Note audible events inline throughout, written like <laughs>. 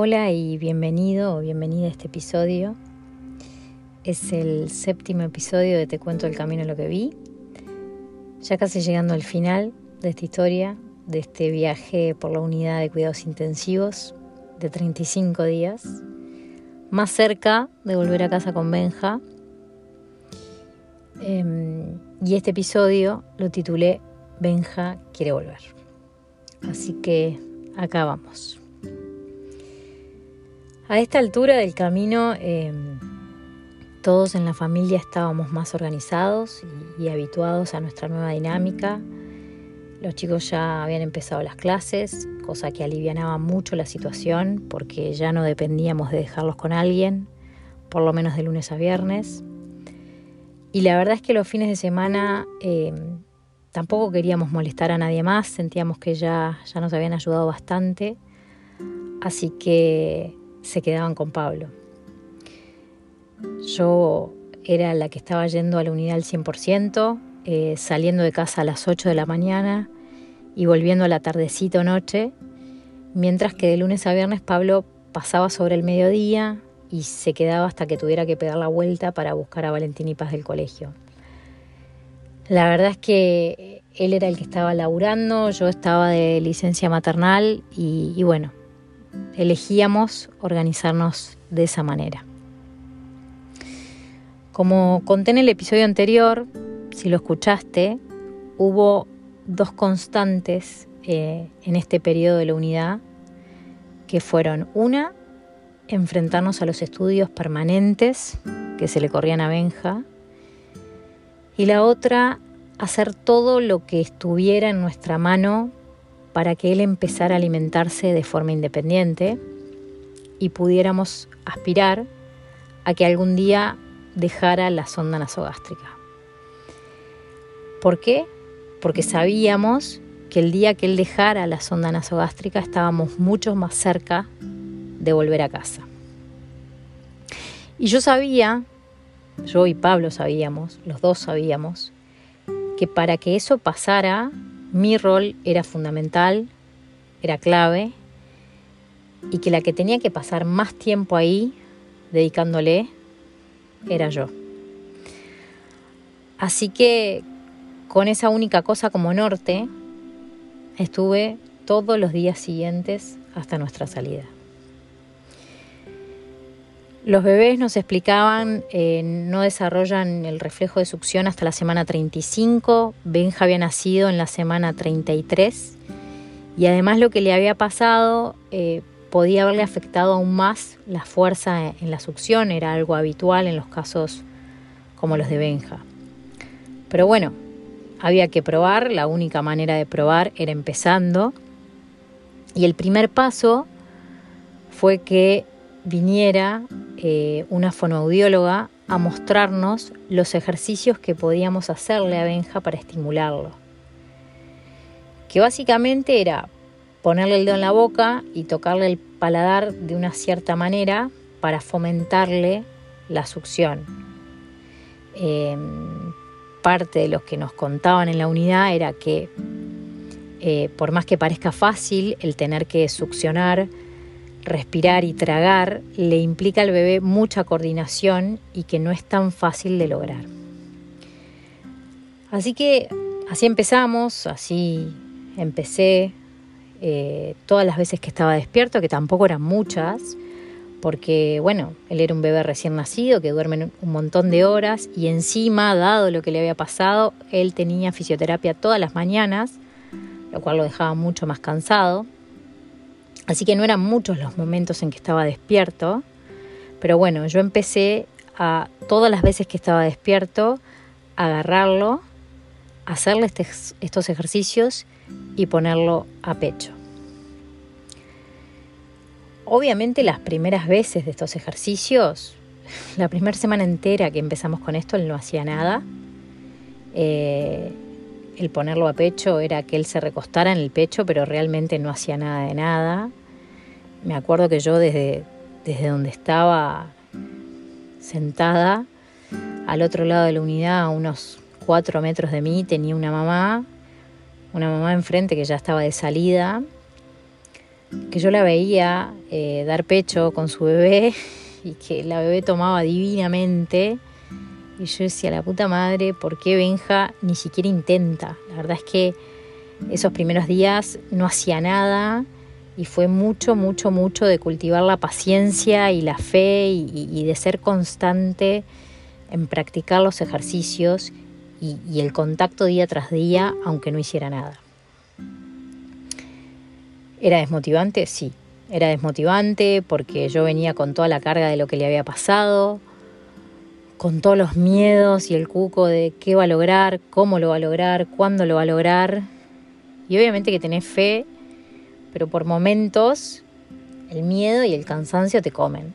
Hola y bienvenido o bienvenida a este episodio. Es el séptimo episodio de Te cuento el camino lo que vi. Ya casi llegando al final de esta historia, de este viaje por la unidad de cuidados intensivos de 35 días. Más cerca de volver a casa con Benja. Em, y este episodio lo titulé Benja quiere volver. Así que acá vamos. A esta altura del camino, em, todos en la familia estábamos más organizados y, habituados a nuestra nueva dinámica. Los chicos ya habían empezado las clases, cosa que alivianaba mucho la situación porque ya no dependíamos de dejarlos con alguien, por lo menos de lunes a viernes. Y la verdad es que los fines de semana em, tampoco queríamos molestar a nadie más, sentíamos que ya, ya nos habían ayudado bastante. Así que se quedaban con Pablo. Yo era la que estaba yendo a la unidad al 100%, eh, saliendo de casa a las 8 de la mañana y volviendo a la tardecita o noche, mientras que de lunes a viernes Pablo pasaba sobre el mediodía y se quedaba hasta que tuviera que pegar la vuelta para buscar a Valentín y Paz del colegio. La verdad es que él era el que estaba laburando, yo estaba de licencia maternal y bueno, elegíamos organizarnos de esa manera. Como conté en el episodio anterior, si lo escuchaste, hubo dos constantes eh, en este periodo de la unidad, que fueron una, enfrentarnos a los estudios permanentes que se le corrían a Benja, y la otra, hacer todo lo que estuviera en nuestra mano para que él empezara a alimentarse de forma independiente y pudiéramos aspirar a que algún día dejara la sonda nasogástrica. ¿Por qué? Porque sabíamos que el día que él dejara la sonda nasogástrica estábamos mucho más cerca de volver a casa. Y yo sabía, yo y Pablo sabíamos, los dos sabíamos, que para que eso pasara mi rol era fundamental, era clave, y que la que tenía que pasar más tiempo ahí, dedicándole, era yo. Así que con esa única cosa como norte, estuve todos los días siguientes hasta nuestra salida. Los bebés nos explicaban, eh, no desarrollan el reflejo de succión hasta la semana 35, Benja había nacido en la semana 33 y además lo que le había pasado eh, podía haberle afectado aún más la fuerza en la succión, era algo habitual en los casos como los de Benja. Pero bueno, había que probar, la única manera de probar era empezando y el primer paso fue que viniera eh, una fonoaudióloga a mostrarnos los ejercicios que podíamos hacerle a Benja para estimularlo. Que básicamente era ponerle el dedo en la boca y tocarle el paladar de una cierta manera para fomentarle la succión. Em, parte de lo que nos contaban en la unidad era que eh, por más que parezca fácil el tener que succionar respirar y tragar le implica al bebé mucha coordinación y que no es tan fácil de lograr. Así que así empezamos, así empecé eh, todas las veces que estaba despierto, que tampoco eran muchas, porque bueno, él era un bebé recién nacido que duerme un montón de horas y encima, dado lo que le había pasado, él tenía fisioterapia todas las mañanas, lo cual lo dejaba mucho más cansado. Así que no eran muchos los momentos en que estaba despierto, pero bueno, yo empecé a todas las veces que estaba despierto, agarrarlo, hacerle estos ejercicios y ponerlo a pecho. Obviamente las primeras veces de estos ejercicios, la primera semana entera que empezamos con esto, él no hacía nada. Eh, el ponerlo a pecho era que él se recostara en el pecho, pero realmente no hacía nada de nada. Me acuerdo que yo desde, desde donde estaba sentada, al otro lado de la unidad, a unos cuatro metros de mí, tenía una mamá, una mamá enfrente que ya estaba de salida, que yo la veía eh, dar pecho con su bebé <laughs> y que la bebé tomaba divinamente. Y yo decía, la puta madre, ¿por qué Benja ni siquiera intenta? La verdad es que esos primeros días no hacía nada y fue mucho, mucho, mucho de cultivar la paciencia y la fe y, de ser constante en practicar los ejercicios y el contacto día tras día, aunque no hiciera nada. ¿Era desmotivante? Sí, era desmotivante porque yo venía con toda la carga de lo que le había pasado, con todos los miedos y el cuco de qué va a lograr, cómo lo va a lograr, cuándo lo va a lograr. Y obviamente que tenés fe, pero por momentos el miedo y el cansancio te comen.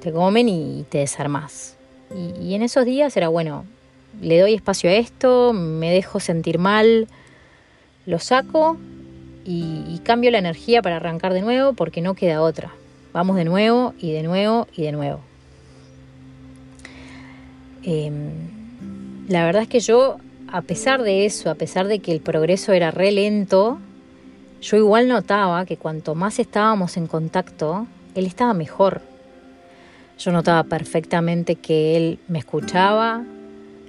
Te comen y te desarmás. Y, y en esos días era bueno, le doy espacio a esto, me dejo sentir mal, lo saco y, cambio la energía para arrancar de nuevo porque no queda otra. Vamos de nuevo y de nuevo y de nuevo. Em, la verdad es que yo, a pesar de eso, a pesar de que el progreso era re lento, yo igual notaba que cuanto más estábamos en contacto, él estaba mejor. Yo notaba perfectamente que él me escuchaba,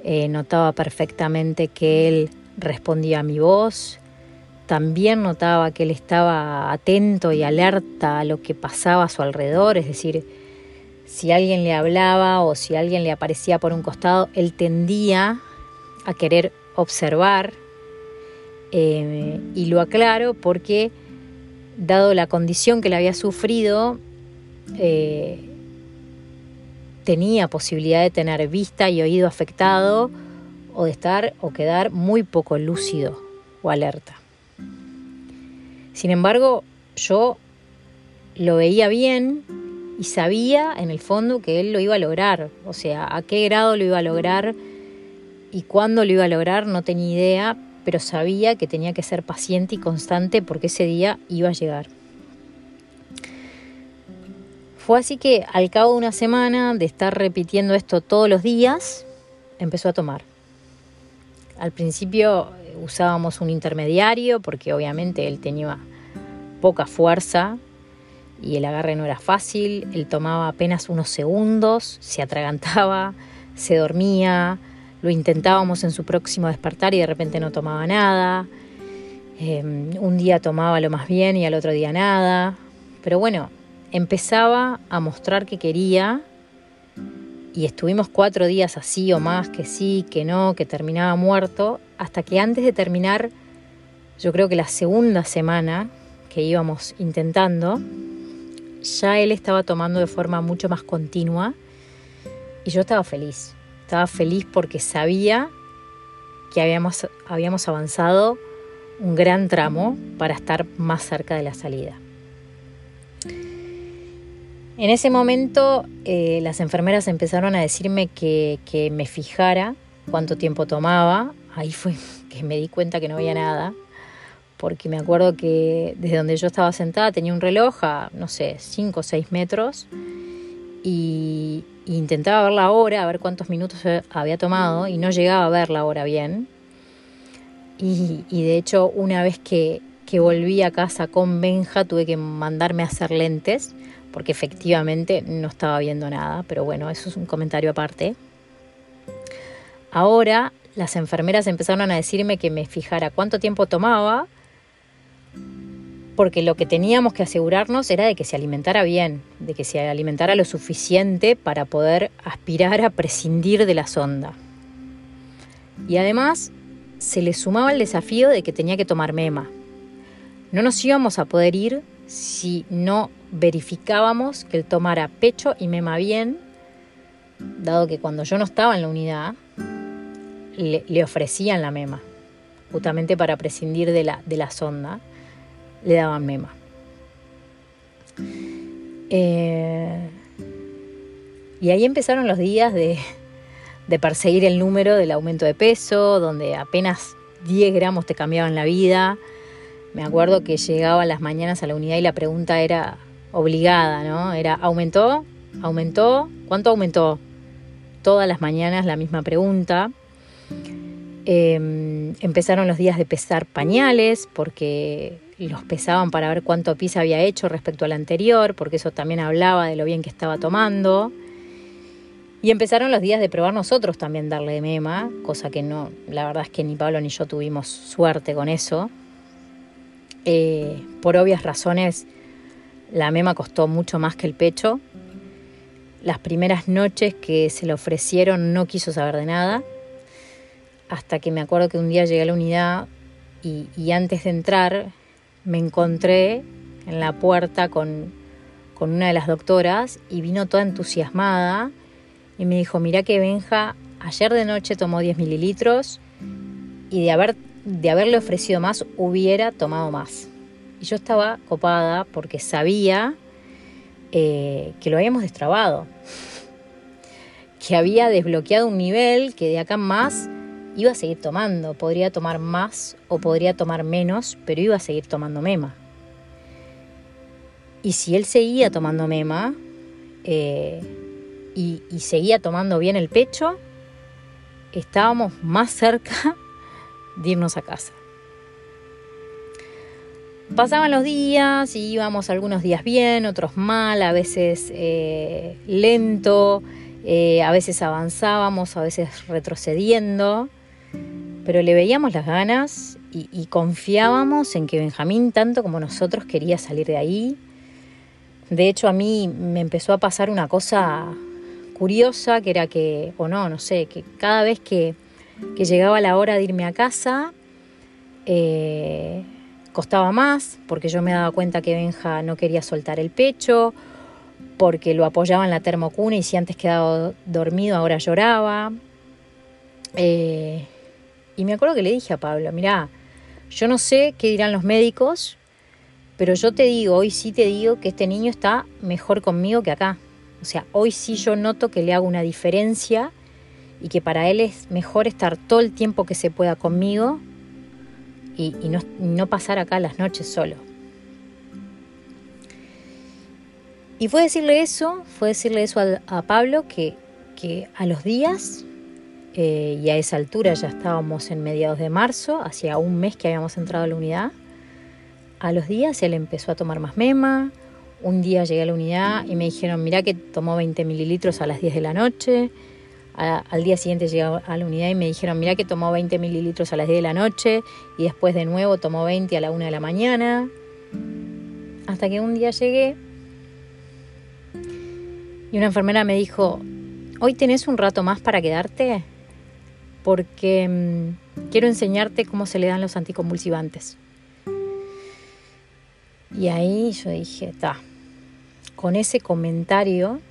eh, notaba perfectamente que él respondía a mi voz, también notaba que él estaba atento y alerta a lo que pasaba a su alrededor, es decir, si alguien le hablaba o si alguien le aparecía por un costado, él tendía a querer observar. Eh, y lo aclaro porque, dado la condición que le había sufrido, eh, tenía posibilidad de tener vista y oído afectado o de estar o quedar muy poco lúcido o alerta. Sin embargo, yo lo veía bien y sabía en el fondo que él lo iba a lograr. O sea, a qué grado lo iba a lograr y cuándo lo iba a lograr no tenía idea, pero sabía que tenía que ser paciente y constante porque ese día iba a llegar. Fue así que al cabo de una semana de estar repitiendo esto todos los días, empezó a tomar. Al principio usábamos un intermediario porque obviamente él tenía poca fuerza y el agarre no era fácil, él tomaba apenas unos segundos, se atragantaba, se dormía, lo intentábamos en su próximo despertar y de repente no tomaba nada, em, un día tomaba lo más bien y al otro día nada, pero bueno, empezaba a mostrar que quería y estuvimos cuatro días así o más, que sí, que no, que terminaba muerto, hasta que antes de terminar, yo creo que la segunda semana que íbamos intentando, ya él estaba tomando de forma mucho más continua y yo estaba feliz. Estaba feliz porque sabía que habíamos, habíamos avanzado un gran tramo para estar más cerca de la salida. En ese momento eh, las enfermeras empezaron a decirme que, que me fijara cuánto tiempo tomaba. Ahí fue <laughs> que me di cuenta que no había nada, porque me acuerdo que desde donde yo estaba sentada tenía un reloj a, no sé, 5 o 6 metros y, intentaba ver la hora, a ver cuántos minutos había tomado y no llegaba a ver la hora bien. Y, de hecho una vez que, que volví a casa con Benja tuve que mandarme a hacer lentes porque efectivamente no estaba viendo nada, pero bueno, eso es un comentario aparte. Ahora las enfermeras empezaron a decirme que me fijara cuánto tiempo tomaba, porque lo que teníamos que asegurarnos era de que se alimentara bien, de que se alimentara lo suficiente para poder aspirar a prescindir de la sonda. Y además se le sumaba el desafío de que tenía que tomar mema. No nos íbamos a poder ir si no verificábamos que él tomara pecho y mema bien, dado que cuando yo no estaba en la unidad, le, ofrecían la mema, justamente para prescindir de la, de la sonda, le daban mema. Eh, y ahí empezaron los días de, de perseguir el número del aumento de peso, donde apenas 10 gramos te cambiaban la vida. Me acuerdo que llegaba las mañanas a la unidad y la pregunta era obligada, ¿no? Era, ¿aumentó? ¿Aumentó? ¿Cuánto aumentó? Todas las mañanas la misma pregunta. Em, empezaron los días de pesar pañales porque los pesaban para ver cuánto pis había hecho respecto al anterior, porque eso también hablaba de lo bien que estaba tomando. Y empezaron los días de probar nosotros también darle de mema, cosa que no, la verdad es que ni Pablo ni yo tuvimos suerte con eso. Eh, por obvias razones, la mema costó mucho más que el pecho. Las primeras noches que se le ofrecieron no quiso saber de nada, hasta que me acuerdo que un día llegué a la unidad y, antes de entrar me encontré en la puerta con, con una de las doctoras y vino toda entusiasmada y me dijo, mira que Benja ayer de noche tomó 10 mililitros y de, haber, de haberle ofrecido más hubiera tomado más. Y yo estaba copada porque sabía eh, que lo habíamos destrabado, <laughs> que había desbloqueado un nivel que de acá más iba a seguir tomando, podría tomar más o podría tomar menos, pero iba a seguir tomando mema. Y si él seguía tomando mema eh, y, seguía tomando bien el pecho, estábamos más cerca <laughs> de irnos a casa. Pasaban los días y íbamos algunos días bien, otros mal, a veces eh, lento, eh, a veces avanzábamos, a veces retrocediendo pero le veíamos las ganas y, confiábamos en que Benjamín, tanto como nosotros, quería salir de ahí. De hecho, a mí me empezó a pasar una cosa curiosa, que era que, o no, no sé, que cada vez que, llegaba la hora de irme a casa, eh, costaba más, porque yo me daba cuenta que Benja no quería soltar el pecho, porque lo apoyaba en la termocuna y si antes quedaba dormido ahora lloraba. Eh, y me acuerdo que le dije a Pablo, mirá, yo no sé qué dirán los médicos, pero yo te digo, hoy sí te digo que este niño está mejor conmigo que acá. O sea, hoy sí yo noto que le hago una diferencia y que para él es mejor estar todo el tiempo que se pueda conmigo y, no, pasar acá las noches solo. Y fue decirle eso, fue decirle eso a, Pablo, que, que a los días eh, y a esa altura ya estábamos en mediados de marzo, hacía un mes que habíamos entrado a la unidad. A los días él empezó a tomar más mema. Un día llegué a la unidad y me dijeron, mira que tomó 20 mililitros a las 10 de la noche. al día siguiente llegué a la unidad y me dijeron, mira que tomó 20 mililitros a las 10 de la noche y después de nuevo tomó 20 a la 1 de la mañana. Hasta que un día llegué y una enfermera me dijo, ¿hoy tenés un rato más para quedarte? Porque mm, quiero enseñarte cómo se le dan los anticonvulsivantes. Y ahí yo dije, está, con ese comentario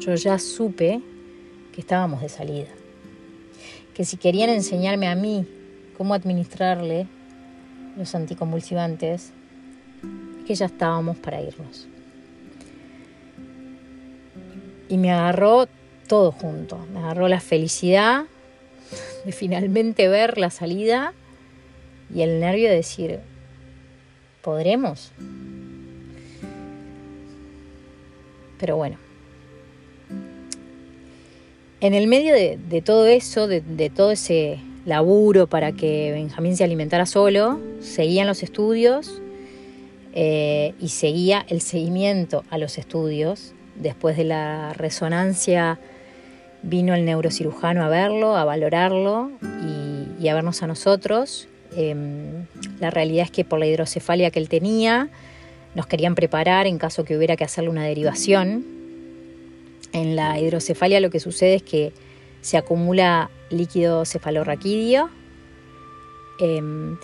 yo ya supe que estábamos de salida. Que si querían enseñarme a mí cómo administrarle los anticonvulsivantes, que ya estábamos para irnos. Y me agarró todo junto. Me agarró la felicidad de finalmente ver la salida y el nervio de decir, ¿podremos? Pero bueno, en el medio de, todo eso, de, todo ese laburo para que Benjamín se alimentara solo, seguían los estudios eh, y seguía el seguimiento a los estudios después de la resonancia Vino el neurocirujano a verlo, a valorarlo y, a vernos a nosotros. Em, la realidad es que por la hidrocefalia que él tenía, nos querían preparar en caso que hubiera que hacerle una derivación. En la hidrocefalia lo que sucede es que se acumula líquido cefalorraquídeo em,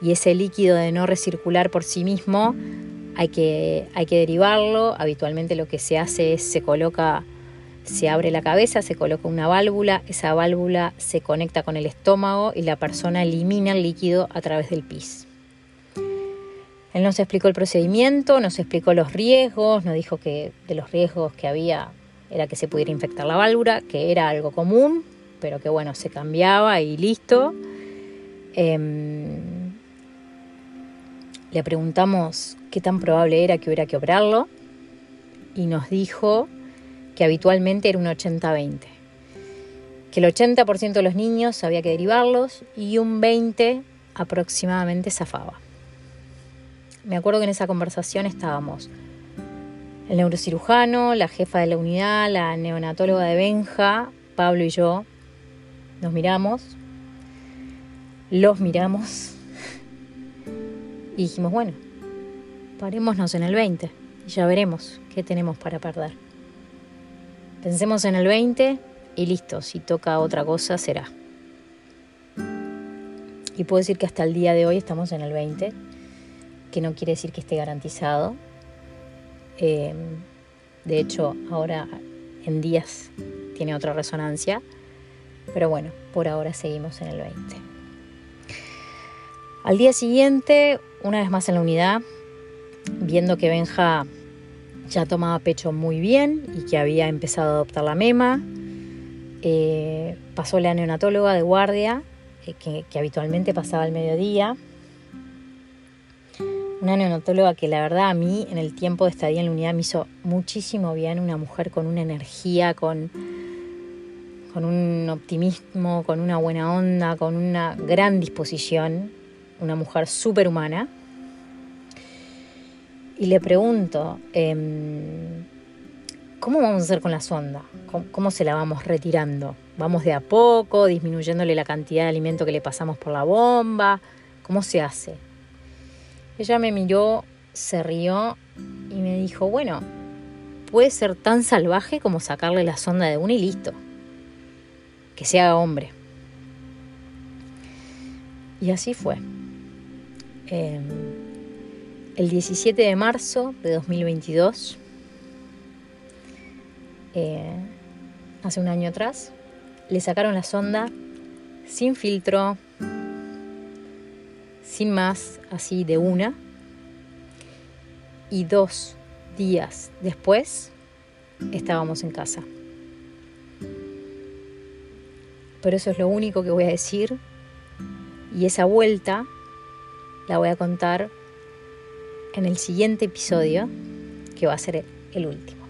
y ese líquido de no recircular por sí mismo hay que, hay que derivarlo. Habitualmente lo que se hace es se coloca se abre la cabeza, se coloca una válvula, esa válvula se conecta con el estómago y la persona elimina el líquido a través del pis. Él nos explicó el procedimiento, nos explicó los riesgos, nos dijo que de los riesgos que había era que se pudiera infectar la válvula, que era algo común, pero que bueno, se cambiaba y listo. Em, le preguntamos qué tan probable era que hubiera que operarlo y nos dijo habitualmente era un 80-20. Que el 80% de los niños había que derivarlos y un 20% aproximadamente zafaba. me acuerdo que en esa conversación estábamos el neurocirujano, la jefa de la unidad, la neonatóloga de Benja, Pablo y yo. Nos miramos, los miramos y dijimos, bueno, parémonos en el 20 y ya veremos qué tenemos para perder. Pensemos en el 20 y listo, si toca otra cosa será. Y puedo decir que hasta el día de hoy estamos en el 20, que no quiere decir que esté garantizado. Eh, de hecho, ahora en días tiene otra resonancia, pero bueno, por ahora seguimos en el 20. Al día siguiente, una vez más en la unidad, viendo que Benja ya tomaba pecho muy bien y que había empezado a adoptar la mema, eh, pasó la neonatóloga de guardia que, habitualmente pasaba al mediodía. Una neonatóloga que la verdad a mí en el tiempo de estadía en la unidad me hizo muchísimo bien, una mujer con una energía, con, con un optimismo, con una buena onda, con una gran disposición, una mujer súper humana. Y le pregunto, em, ¿cómo vamos a hacer con la sonda? ¿Cómo, se la vamos retirando? ¿Vamos de a poco, disminuyéndole la cantidad de alimento que le pasamos por la bomba? ¿Cómo se hace? Ella me miró, se rió y me dijo, bueno, puede ser tan salvaje como sacarle la sonda de una y listo. Que se haga hombre. Y así fue. Em, el 17 de marzo de 2022 eh, hace un año atrás. Le sacaron la sonda sin filtro, sin más, así de una. Y dos días después estábamos en casa. Pero eso es lo único que voy a decir. Y esa vuelta la voy a contar en el siguiente episodio, que va a ser el último.